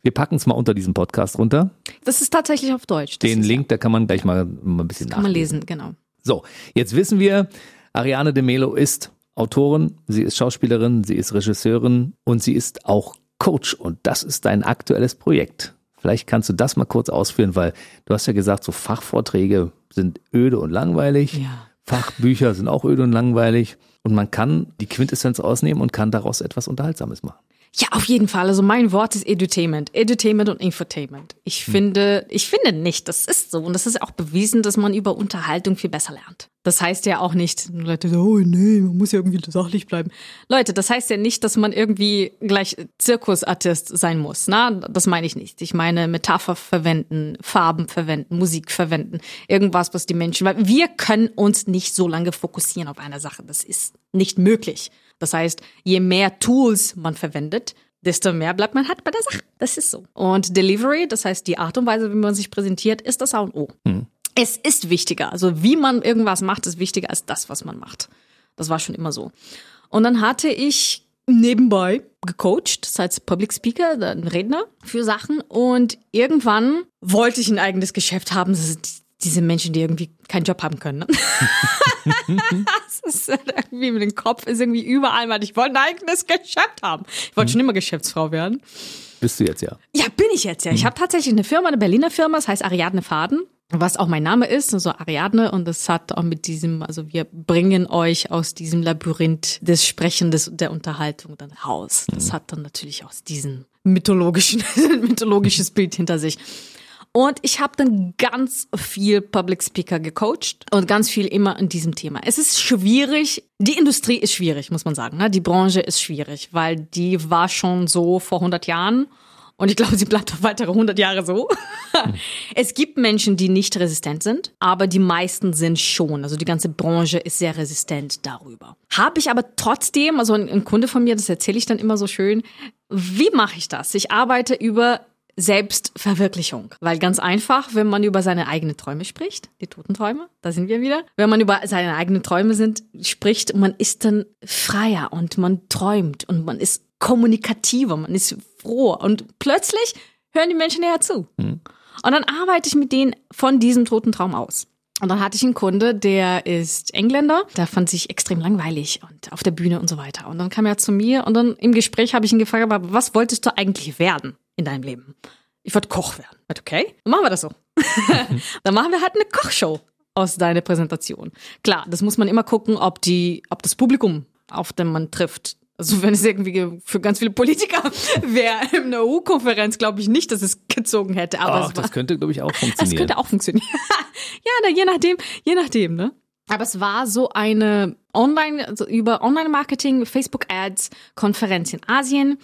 Wir packen es mal unter diesem Podcast runter. Das ist tatsächlich auf Deutsch. Das Den Link, da kann man gleich mal, mal ein bisschen Kann man nachlesen. lesen, genau. So, jetzt wissen wir, Ariane de Melo ist Autorin, sie ist Schauspielerin, sie ist Regisseurin und sie ist auch Coach. Und das ist dein aktuelles Projekt. Vielleicht kannst du das mal kurz ausführen, weil du hast ja gesagt, so Fachvorträge sind öde und langweilig. Ja. Fachbücher sind auch öde und langweilig. Und man kann die Quintessenz ausnehmen und kann daraus etwas Unterhaltsames machen. Ja, auf jeden Fall. Also mein Wort ist Edutainment. Edutainment und Infotainment. Ich finde, ich finde nicht, das ist so. Und das ist auch bewiesen, dass man über Unterhaltung viel besser lernt. Das heißt ja auch nicht, Leute, oh nee, man muss ja irgendwie sachlich bleiben. Leute, das heißt ja nicht, dass man irgendwie gleich Zirkusartist sein muss. Na, das meine ich nicht. Ich meine Metapher verwenden, Farben verwenden, Musik verwenden, irgendwas, was die Menschen, weil wir können uns nicht so lange fokussieren auf eine Sache. Das ist nicht möglich. Das heißt, je mehr Tools man verwendet, desto mehr bleibt man halt bei der Sache. Das ist so. Und Delivery, das heißt die Art und Weise, wie man sich präsentiert, ist das A und O. Es ist wichtiger. Also wie man irgendwas macht, ist wichtiger als das, was man macht. Das war schon immer so. Und dann hatte ich nebenbei gecoacht, das heißt Public Speaker, ein Redner für Sachen. Und irgendwann wollte ich ein eigenes Geschäft haben. Das sind diese Menschen, die irgendwie keinen Job haben können. Ne? das ist irgendwie mit dem Kopf ist irgendwie überall, weil ich wollte ein eigenes Geschäft haben. Ich wollte schon immer Geschäftsfrau werden. Bist du jetzt ja. Ja, bin ich jetzt ja. Ich habe tatsächlich eine Firma, eine Berliner Firma, das heißt Ariadne Faden, was auch mein Name ist, also Ariadne und das hat auch mit diesem, also wir bringen euch aus diesem Labyrinth des Sprechens, der Unterhaltung dann raus. Das hat dann natürlich auch diesen mythologischen, mythologisches Bild hinter sich. Und ich habe dann ganz viel Public Speaker gecoacht und ganz viel immer in diesem Thema. Es ist schwierig, die Industrie ist schwierig, muss man sagen. Ne? Die Branche ist schwierig, weil die war schon so vor 100 Jahren und ich glaube, sie bleibt auch weitere 100 Jahre so. es gibt Menschen, die nicht resistent sind, aber die meisten sind schon. Also die ganze Branche ist sehr resistent darüber. Habe ich aber trotzdem, also ein, ein Kunde von mir, das erzähle ich dann immer so schön, wie mache ich das? Ich arbeite über Selbstverwirklichung. Weil ganz einfach, wenn man über seine eigenen Träume spricht, die Totenträume, da sind wir wieder, wenn man über seine eigenen Träume sind, spricht, man ist dann freier und man träumt und man ist kommunikativer, man ist froh und plötzlich hören die Menschen näher zu. Und dann arbeite ich mit denen von diesem toten Traum aus. Und dann hatte ich einen Kunde, der ist Engländer, der fand sich extrem langweilig und auf der Bühne und so weiter. Und dann kam er zu mir und dann im Gespräch habe ich ihn gefragt, aber was wolltest du eigentlich werden in deinem Leben? Ich wollte Koch werden. Okay, dann machen wir das so. dann machen wir halt eine Kochshow aus deiner Präsentation. Klar, das muss man immer gucken, ob die, ob das Publikum, auf dem man trifft, also wenn es irgendwie für ganz viele Politiker wäre, in einer EU-Konferenz glaube ich nicht, dass es gezogen hätte. Aber Ach, es war, das könnte, glaube ich, auch das funktionieren. könnte auch funktionieren. ja, na, je nachdem, je nachdem, ne? Aber es war so eine Online, also über Online-Marketing, Facebook-Ads-Konferenz in Asien.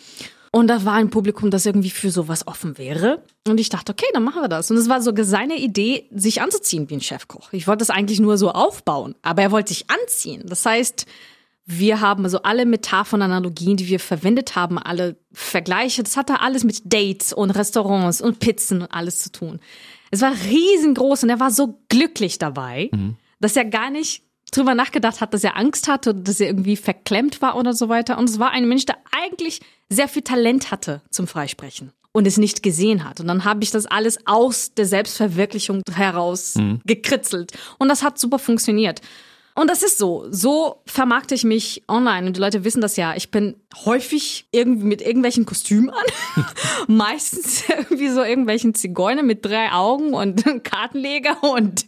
Und da war ein Publikum, das irgendwie für sowas offen wäre. Und ich dachte, okay, dann machen wir das. Und es war sogar seine Idee, sich anzuziehen wie ein Chefkoch. Ich wollte das eigentlich nur so aufbauen, aber er wollte sich anziehen. Das heißt, wir haben also alle Metaphern, Analogien, die wir verwendet haben, alle Vergleiche, das hatte alles mit Dates und Restaurants und Pizzen und alles zu tun. Es war riesengroß und er war so glücklich dabei, dass er gar nicht drüber nachgedacht hat, dass er Angst hatte oder dass er irgendwie verklemmt war oder so weiter. Und es war ein Mensch, der eigentlich sehr viel Talent hatte zum Freisprechen und es nicht gesehen hat. Und dann habe ich das alles aus der Selbstverwirklichung heraus mhm. gekritzelt. Und das hat super funktioniert. Und das ist so. So vermarkte ich mich online. Und die Leute wissen das ja. Ich bin häufig irgendwie mit irgendwelchen Kostümen an. Meistens irgendwie so irgendwelchen Zigeuner mit drei Augen und Kartenleger und,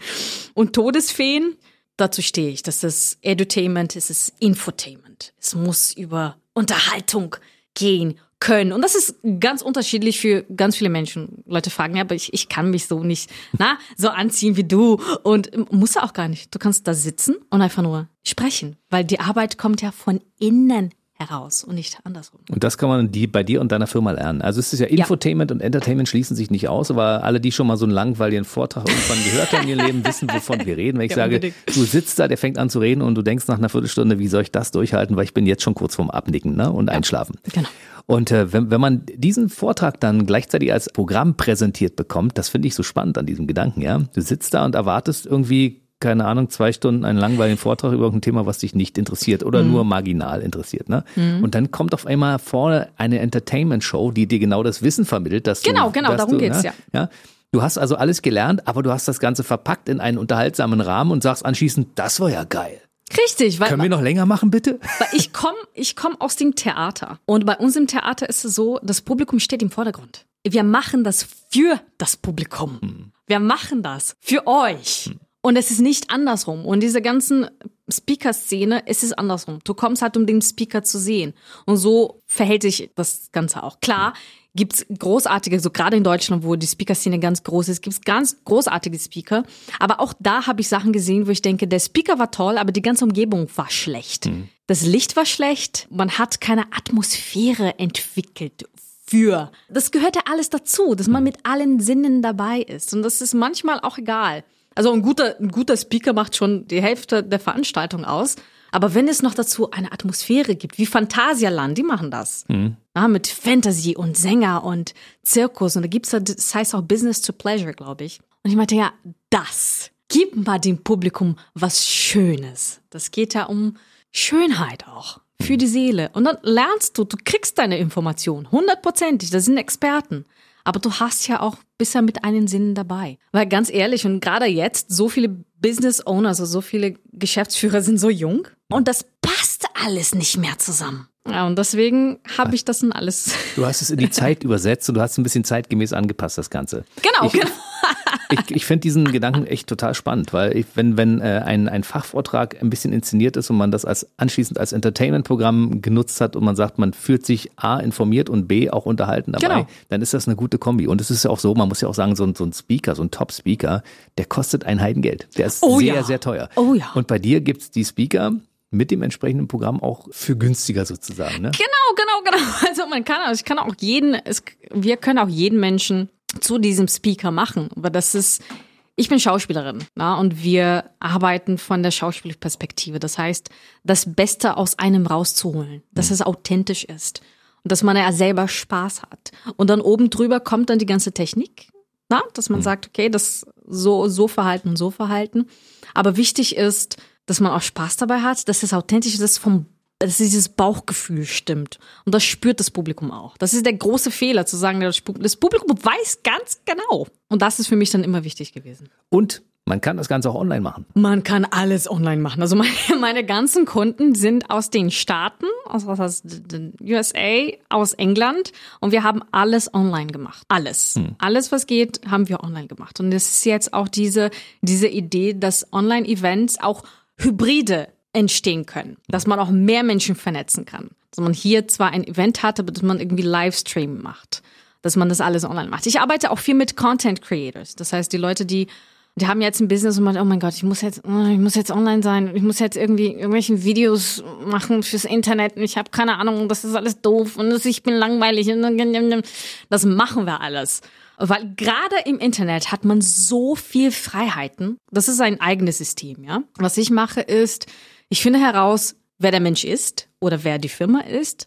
und Todesfeen. Dazu stehe ich. Das ist Edutainment, es ist Infotainment. Es muss über Unterhaltung gehen können. Und das ist ganz unterschiedlich für ganz viele Menschen. Leute fragen, ja, aber ich, ich kann mich so nicht, na, so anziehen wie du. Und muss auch gar nicht. Du kannst da sitzen und einfach nur sprechen, weil die Arbeit kommt ja von innen heraus und nicht andersrum. Und das kann man die bei dir und deiner Firma lernen. Also es ist ja Infotainment ja. und Entertainment schließen sich nicht aus, aber alle, die schon mal so einen langweiligen Vortrag irgendwann gehört haben in ihrem Leben, wissen, wovon wir reden. Wenn ich ja, sage, unbedingt. du sitzt da, der fängt an zu reden und du denkst nach einer Viertelstunde, wie soll ich das durchhalten, weil ich bin jetzt schon kurz vorm Abnicken ne? und ja. Einschlafen. Genau. Und äh, wenn, wenn man diesen Vortrag dann gleichzeitig als Programm präsentiert bekommt, das finde ich so spannend an diesem Gedanken, ja. Du sitzt da und erwartest irgendwie keine Ahnung, zwei Stunden einen langweiligen Vortrag über irgendein Thema, was dich nicht interessiert oder mhm. nur marginal interessiert. Ne? Mhm. Und dann kommt auf einmal vorne eine Entertainment-Show, die dir genau das Wissen vermittelt. Dass genau, du, genau, dass darum du, geht's, ne? ja. ja. Du hast also alles gelernt, aber du hast das Ganze verpackt in einen unterhaltsamen Rahmen und sagst anschließend, das war ja geil. Richtig, weil können wir noch länger machen, bitte? Weil ich komme, ich komme aus dem Theater und bei uns im Theater ist es so, das Publikum steht im Vordergrund. Wir machen das für das Publikum. Hm. Wir machen das für euch. Hm. Und es ist nicht andersrum. Und diese ganzen Speaker-Szene, es ist andersrum. Du kommst halt, um den Speaker zu sehen. Und so verhält sich das Ganze auch. Klar, gibt's großartige, so gerade in Deutschland, wo die Speaker-Szene ganz groß ist, gibt's ganz großartige Speaker. Aber auch da habe ich Sachen gesehen, wo ich denke, der Speaker war toll, aber die ganze Umgebung war schlecht. Mhm. Das Licht war schlecht, man hat keine Atmosphäre entwickelt für. Das gehört ja alles dazu, dass man mit allen Sinnen dabei ist. Und das ist manchmal auch egal. Also ein guter, ein guter Speaker macht schon die Hälfte der Veranstaltung aus. Aber wenn es noch dazu eine Atmosphäre gibt, wie Phantasialand, die machen das. Mhm. Ja, mit Fantasy und Sänger und Zirkus. Und da gibt's da, das heißt auch Business to Pleasure, glaube ich. Und ich meinte, ja, das. Gib mal dem Publikum was Schönes. Das geht ja um Schönheit auch. Für die Seele. Und dann lernst du, du kriegst deine Information. Hundertprozentig. Das sind Experten aber du hast ja auch bisher mit einen Sinnen dabei. Weil ganz ehrlich, und gerade jetzt, so viele Business Owners, also so viele Geschäftsführer sind so jung und das passt alles nicht mehr zusammen. Ja, und deswegen habe ich das dann alles. Du hast es in die Zeit übersetzt und du hast es ein bisschen zeitgemäß angepasst, das Ganze. Genau, ich, genau ich, ich finde diesen Gedanken echt total spannend, weil ich, wenn, wenn äh, ein, ein Fachvortrag ein bisschen inszeniert ist und man das als anschließend als Entertainment-Programm genutzt hat und man sagt, man fühlt sich A informiert und B auch unterhalten dabei, genau. dann ist das eine gute Kombi. Und es ist ja auch so, man muss ja auch sagen, so ein, so ein Speaker, so ein Top-Speaker, der kostet ein Heidengeld. Der ist oh, sehr, ja. sehr teuer. Oh ja. Und bei dir gibt's die Speaker, mit dem entsprechenden Programm auch für günstiger sozusagen. Ne? Genau, genau, genau. Also man kann, also ich kann auch jeden, es, wir können auch jeden Menschen zu diesem Speaker machen. Aber das ist, ich bin Schauspielerin na, und wir arbeiten von der Schauspielperspektive. Das heißt, das Beste aus einem rauszuholen, dass es authentisch ist und dass man ja selber Spaß hat. Und dann oben drüber kommt dann die ganze Technik, na, dass man mhm. sagt, okay, das so, so verhalten und so verhalten. Aber wichtig ist, dass man auch Spaß dabei hat, dass es authentisch ist, dass vom dass dieses Bauchgefühl stimmt. Und das spürt das Publikum auch. Das ist der große Fehler, zu sagen, das Publikum weiß ganz genau. Und das ist für mich dann immer wichtig gewesen. Und man kann das Ganze auch online machen. Man kann alles online machen. Also meine, meine ganzen Kunden sind aus den Staaten, aus, aus den USA, aus England und wir haben alles online gemacht. Alles. Hm. Alles, was geht, haben wir online gemacht. Und es ist jetzt auch diese, diese Idee, dass Online-Events auch hybride entstehen können, dass man auch mehr Menschen vernetzen kann. Dass man hier zwar ein Event hat, aber dass man irgendwie Livestream macht, dass man das alles online macht. Ich arbeite auch viel mit Content Creators. Das heißt, die Leute, die die haben jetzt ein Business und man, oh mein Gott, ich muss jetzt, oh, ich muss jetzt online sein, ich muss jetzt irgendwie irgendwelche Videos machen fürs Internet und ich habe keine Ahnung, das ist alles doof und ich bin langweilig. Das machen wir alles. Weil gerade im Internet hat man so viel Freiheiten. Das ist ein eigenes System, ja. Was ich mache ist, ich finde heraus, wer der Mensch ist oder wer die Firma ist.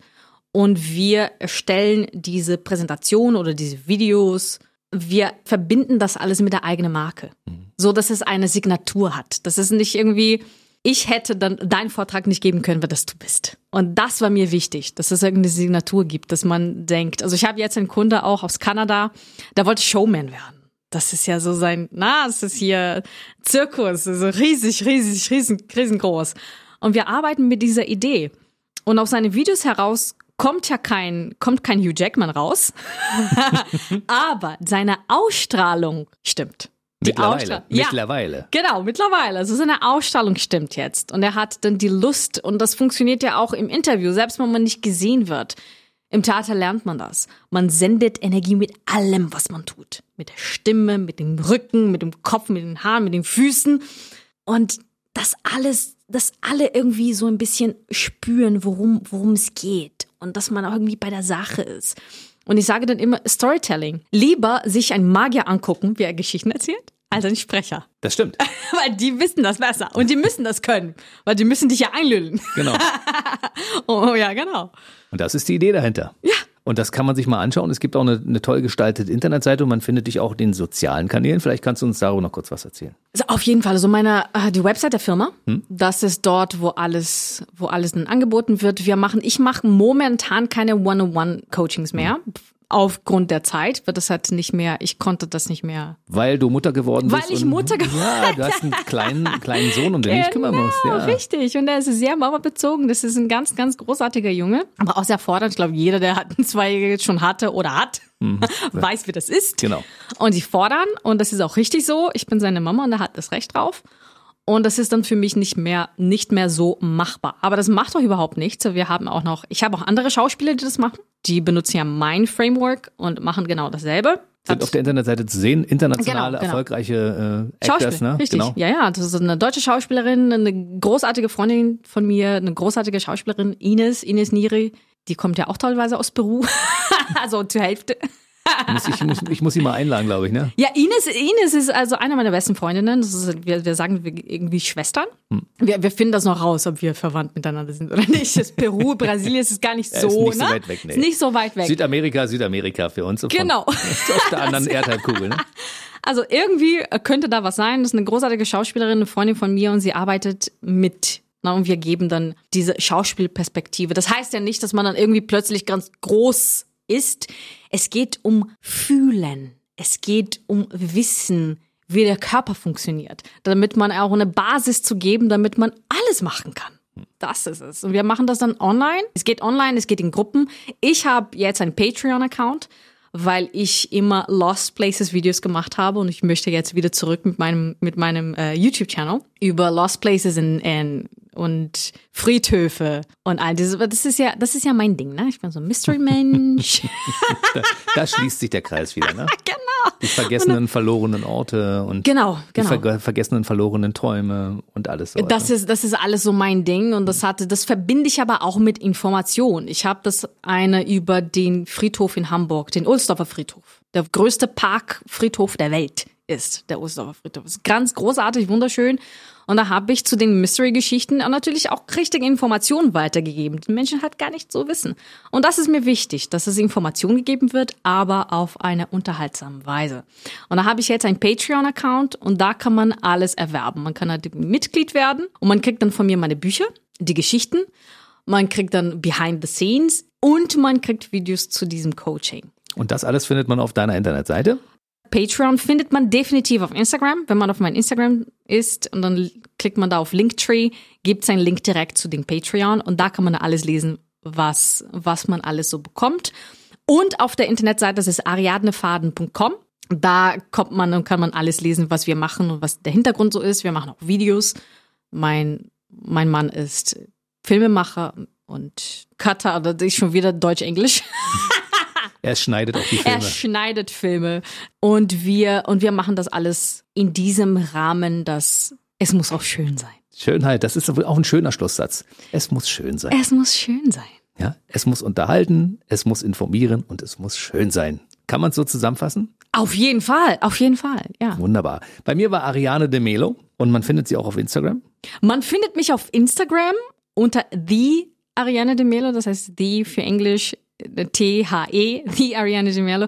Und wir erstellen diese Präsentation oder diese Videos. Wir verbinden das alles mit der eigenen Marke. Mhm. So, dass es eine Signatur hat. Das ist nicht irgendwie, ich hätte dann deinen Vortrag nicht geben können, wer das du bist. Und das war mir wichtig, dass es irgendeine Signatur gibt, dass man denkt. Also ich habe jetzt einen Kunde auch aus Kanada, der wollte Showman werden. Das ist ja so sein, na, es ist hier Zirkus, so riesig, riesig, riesen, riesengroß. Und wir arbeiten mit dieser Idee. Und aus seinen Videos heraus kommt ja kein, kommt kein Hugh Jackman raus. Aber seine Ausstrahlung stimmt. Mittlerweile. Ja. Mittlerweile. Genau, mittlerweile. Also seine Ausstrahlung stimmt jetzt. Und er hat dann die Lust. Und das funktioniert ja auch im Interview, selbst wenn man nicht gesehen wird. Im Theater lernt man das. Man sendet Energie mit allem, was man tut. Mit der Stimme, mit dem Rücken, mit dem Kopf, mit den Haaren, mit den Füßen. Und das alles, dass alle irgendwie so ein bisschen spüren, worum, worum es geht. Und dass man auch irgendwie bei der Sache ist. Und ich sage dann immer Storytelling. Lieber sich einen Magier angucken, wie er Geschichten erzählt, als einen Sprecher. Das stimmt. Weil die wissen das besser und die müssen das können, weil die müssen dich ja einlüllen. Genau. Oh ja, genau. Und das ist die Idee dahinter. Ja. Und das kann man sich mal anschauen. Es gibt auch eine, eine toll gestaltete Internetseite und man findet dich auch in den sozialen Kanälen. Vielleicht kannst du uns darüber noch kurz was erzählen. Also auf jeden Fall, also meine äh, die Website der Firma, das ist dort, wo alles, wo alles dann angeboten wird. Wir machen, ich mache momentan keine One-on-One-Coachings mehr. Aufgrund der Zeit wird das halt nicht mehr, ich konnte das nicht mehr. Weil du Mutter geworden Weil bist. ich und- Mutter geworden Ja, du hast einen kleinen, kleinen Sohn, um den du dich kümmern musst. Ja. richtig. Und er ist sehr mama-bezogen. Das ist ein ganz, ganz großartiger Junge. Aber auch sehr fordernd. Ich glaube, jeder, der hat einen Zweijährigen schon hatte oder hat, weiß, wie das ist. Genau. Und die fordern. Und das ist auch richtig so. Ich bin seine Mama und er hat das Recht drauf. Und das ist dann für mich nicht mehr, nicht mehr so machbar. Aber das macht doch überhaupt nichts. Wir haben auch noch, ich habe auch andere Schauspieler, die das machen. Die benutzen ja mein Framework und machen genau dasselbe. Sind auf der Internetseite zu sehen. Internationale, Genau, genau. erfolgreiche äh, Schauspiel, Actors, ne? richtig. Genau. Ja, ja, das ist eine deutsche Schauspielerin, eine großartige Freundin von mir, eine großartige Schauspielerin, Ines, Ines Niri. Die kommt ja auch teilweise aus Peru. also zur Hälfte. Muss ich, muss, ich muss sie mal einladen, glaube ich, ne? Ja, Ines, Ines ist also eine meiner besten Freundinnen. Ist, wir, wir sagen wir irgendwie Schwestern. Hm. Wir, wir finden das noch raus, ob wir verwandt miteinander sind oder nicht. Das Peru, Brasilien ist gar nicht Ja, so, ist nicht so ne? weit weg, nee. Ist nicht so weit weg. Südamerika, Südamerika für uns. Von- Genau. Auf der anderen Erdhalbkugel, ne? Also irgendwie könnte da was sein. Das ist eine großartige Schauspielerin, eine Freundin von mir und sie arbeitet mit. Na, und wir geben dann diese Schauspielperspektive. Das heißt ja nicht, dass man dann irgendwie plötzlich ganz groß ist. Es geht um Fühlen. Es geht um Wissen, wie der Körper funktioniert. Damit man auch eine Basis zu geben, damit man alles machen kann. Das ist es. Und wir machen das dann online. Es geht online, es geht in Gruppen. Ich habe jetzt einen Patreon-Account, weil ich immer Lost Places Videos gemacht habe und ich möchte jetzt wieder zurück mit meinem mit meinem äh, YouTube-Channel über Lost Places in, in und Friedhöfe und all dieses. Das ist ja das ist ja mein Ding, ne? Ich bin so ein Mystery-Mensch. Da schließt sich der Kreis wieder, ne? genau. Die vergessenen, verlorenen Orte und Genau, die genau. ver vergessenen, verlorenen Träume und alles so. Das ist, das ist alles so mein Ding und das hatte, das verbinde ich aber auch mit Information. Ich habe das eine über den Friedhof in Hamburg, den Ohlsdorfer Friedhof. Der größte Parkfriedhof der Welt ist der Ohlsdorfer Friedhof. Ist ganz großartig, wunderschön. Und da habe ich zu den Mystery-Geschichten natürlich auch richtige Informationen weitergegeben, die Menschen halt gar nicht so wissen. Und das ist mir wichtig, dass es Information gegeben wird, aber auf eine unterhaltsame Weise. Und da habe ich jetzt einen Patreon-Account und da kann man alles erwerben. Man kann halt Mitglied werden und man kriegt dann von mir meine Bücher, die Geschichten, man kriegt dann Behind the Scenes und man kriegt Videos zu diesem Coaching. Und das alles findet man auf deiner Internetseite. Patreon findet man definitiv auf Instagram. Wenn man auf mein Instagram ist und dann klickt man da auf Linktree, gibt es einen Link direkt zu dem Patreon und da kann man alles lesen, was, was man alles so bekommt. Und auf der Internetseite, das ist ariadnefaden.com. Da kommt man und kann man alles lesen, was wir machen und was der Hintergrund so ist. Wir machen auch Videos. Mein, mein Mann ist Filmemacher und Cutter, das ist schon wieder Deutsch-Englisch. Er schneidet auch die Er Filme. schneidet Filme und wir und wir machen das alles in diesem Rahmen, dass es muss auch schön sein. Schönheit, das ist auch ein schöner Schlusssatz. Es muss schön sein. Es muss schön sein. Ja, es muss unterhalten, es muss informieren und es muss schön sein. Kann man es so zusammenfassen? Auf jeden Fall, auf jeden Fall, ja. Wunderbar. Bei mir war Ariane de Melo und man findet sie auch auf Instagram. Man findet mich auf Instagram unter the Ariane de Melo, das heißt the für Englisch T-H-E, the Ariane de Melo.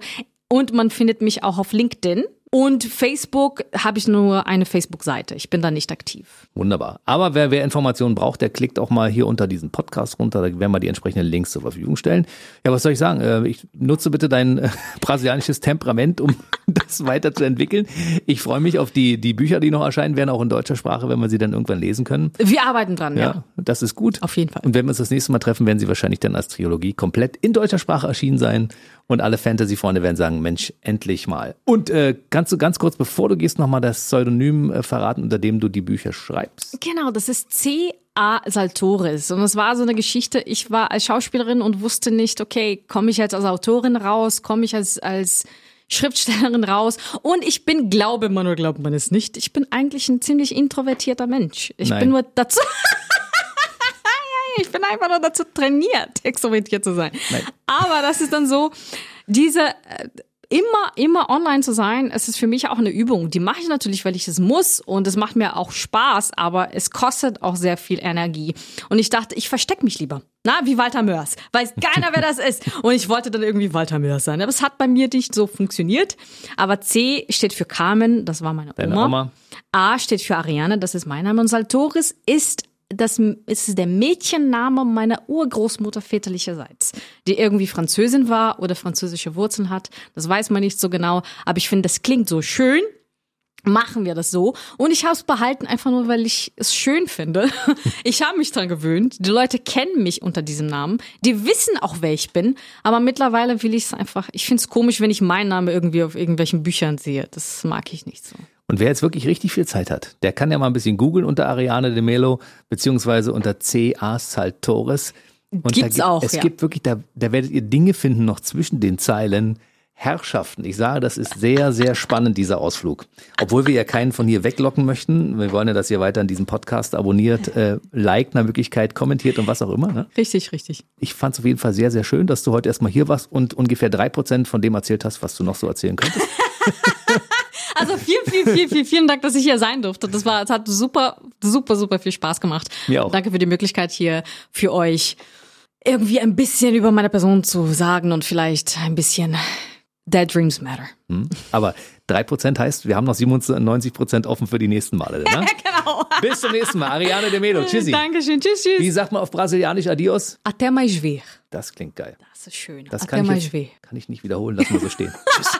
Und man findet mich auch auf LinkedIn Und Facebook habe ich nur eine Facebook-Seite. Ich bin da nicht aktiv. Wunderbar. Aber wer, wer Informationen braucht, der klickt auch mal hier unter diesen Podcast runter. Da werden wir die entsprechenden Links zur Verfügung stellen. Ja, was soll ich sagen? Äh, ich nutze bitte dein äh, brasilianisches Temperament, um das weiterzuentwickeln. Ich freue mich auf die, die Bücher, die noch erscheinen werden, auch in deutscher Sprache, wenn wir sie dann irgendwann lesen können. Wir arbeiten dran, ja. Ja, das ist gut. Auf jeden Fall. Und wenn wir uns das nächste Mal treffen, werden sie wahrscheinlich dann als Trilogie komplett in deutscher Sprache erschienen sein. Und alle Fantasy-Freunde werden sagen, Mensch, endlich mal. Und äh, kannst du ganz kurz, bevor du gehst, nochmal das Pseudonym äh, verraten, unter dem du die Bücher schreibst? Genau, das ist C.A. Saltoris. Und es war so eine Geschichte, ich war als Schauspielerin und wusste nicht, okay, komme ich jetzt als Autorin raus, komme ich als, als Schriftstellerin raus. Und ich bin, glaube man oder glaubt man es nicht, ich bin eigentlich ein ziemlich introvertierter Mensch. Ich Nein. bin nur dazu... Ich bin einfach nur dazu trainiert, extrovertiert zu sein. Nein. Aber das ist dann so, diese äh, immer, immer online zu sein, es ist für mich auch eine Übung. Die mache ich natürlich, weil ich es muss und es macht mir auch Spaß, aber es kostet auch sehr viel Energie. Und ich dachte, ich verstecke mich lieber. Na, wie Walter Mörs. Weiß keiner, wer das ist. Und ich wollte dann irgendwie Walter Mörs sein. Aber es hat bei mir nicht so funktioniert. Aber C steht für Carmen, das war meine Deine Oma. Oma. A steht für Ariane, das ist mein Name. Und Saltoris ist das ist der Mädchenname meiner Urgroßmutter väterlicherseits, die irgendwie Französin war oder französische Wurzeln hat. Das weiß man nicht so genau, aber ich finde, das klingt so schön. Machen wir das so. Und ich habe es behalten, einfach nur, weil ich es schön finde. Ich habe mich dran gewöhnt. Die Leute kennen mich unter diesem Namen. Die wissen auch, wer ich bin. Aber mittlerweile will ich es einfach. Ich finde es komisch, wenn ich meinen Namen irgendwie auf irgendwelchen Büchern sehe. Das mag ich nicht so. Und wer jetzt wirklich richtig viel Zeit hat, der kann ja mal ein bisschen googeln unter Ariane de Melo, beziehungsweise unter C.A. Saltores. Und Gibt's da, auch, Es ja. gibt wirklich, da, da werdet ihr Dinge finden noch zwischen den Zeilen. Herrschaften. Ich sage, das ist sehr, sehr spannend, dieser Ausflug. Obwohl wir ja keinen von hier weglocken möchten. Wir wollen ja, dass ihr weiter an diesem Podcast abonniert, äh, liked nach Möglichkeit, kommentiert und was auch immer. Ne? Richtig, richtig. Ich fand es auf jeden Fall sehr, sehr schön, dass du heute erstmal hier warst und ungefähr drei Prozent von dem erzählt hast, was du noch so erzählen könntest. Also vielen, vielen, vielen, vielen, vielen Dank, dass ich hier sein durfte. Das war, es hat super, super, super viel Spaß gemacht. Mir auch. Danke für die Möglichkeit hier für euch irgendwie ein bisschen über meine Person zu sagen und vielleicht ein bisschen Dead Dreams Matter. Hm? Aber drei Prozent heißt, wir haben noch 97 Prozent offen für die nächsten Male. Ne? Genau. Bis zum nächsten Mal. Ariane de Melo. Tschüssi. Dankeschön. Tschüss, tschüss. Wie sagt man auf Brasilianisch Adios? Até mais ver. Das klingt geil. Das ist schön. Das Até kann ich, mais jetzt, ver. kann ich nicht wiederholen. Lassen wir so stehen. Tschüss.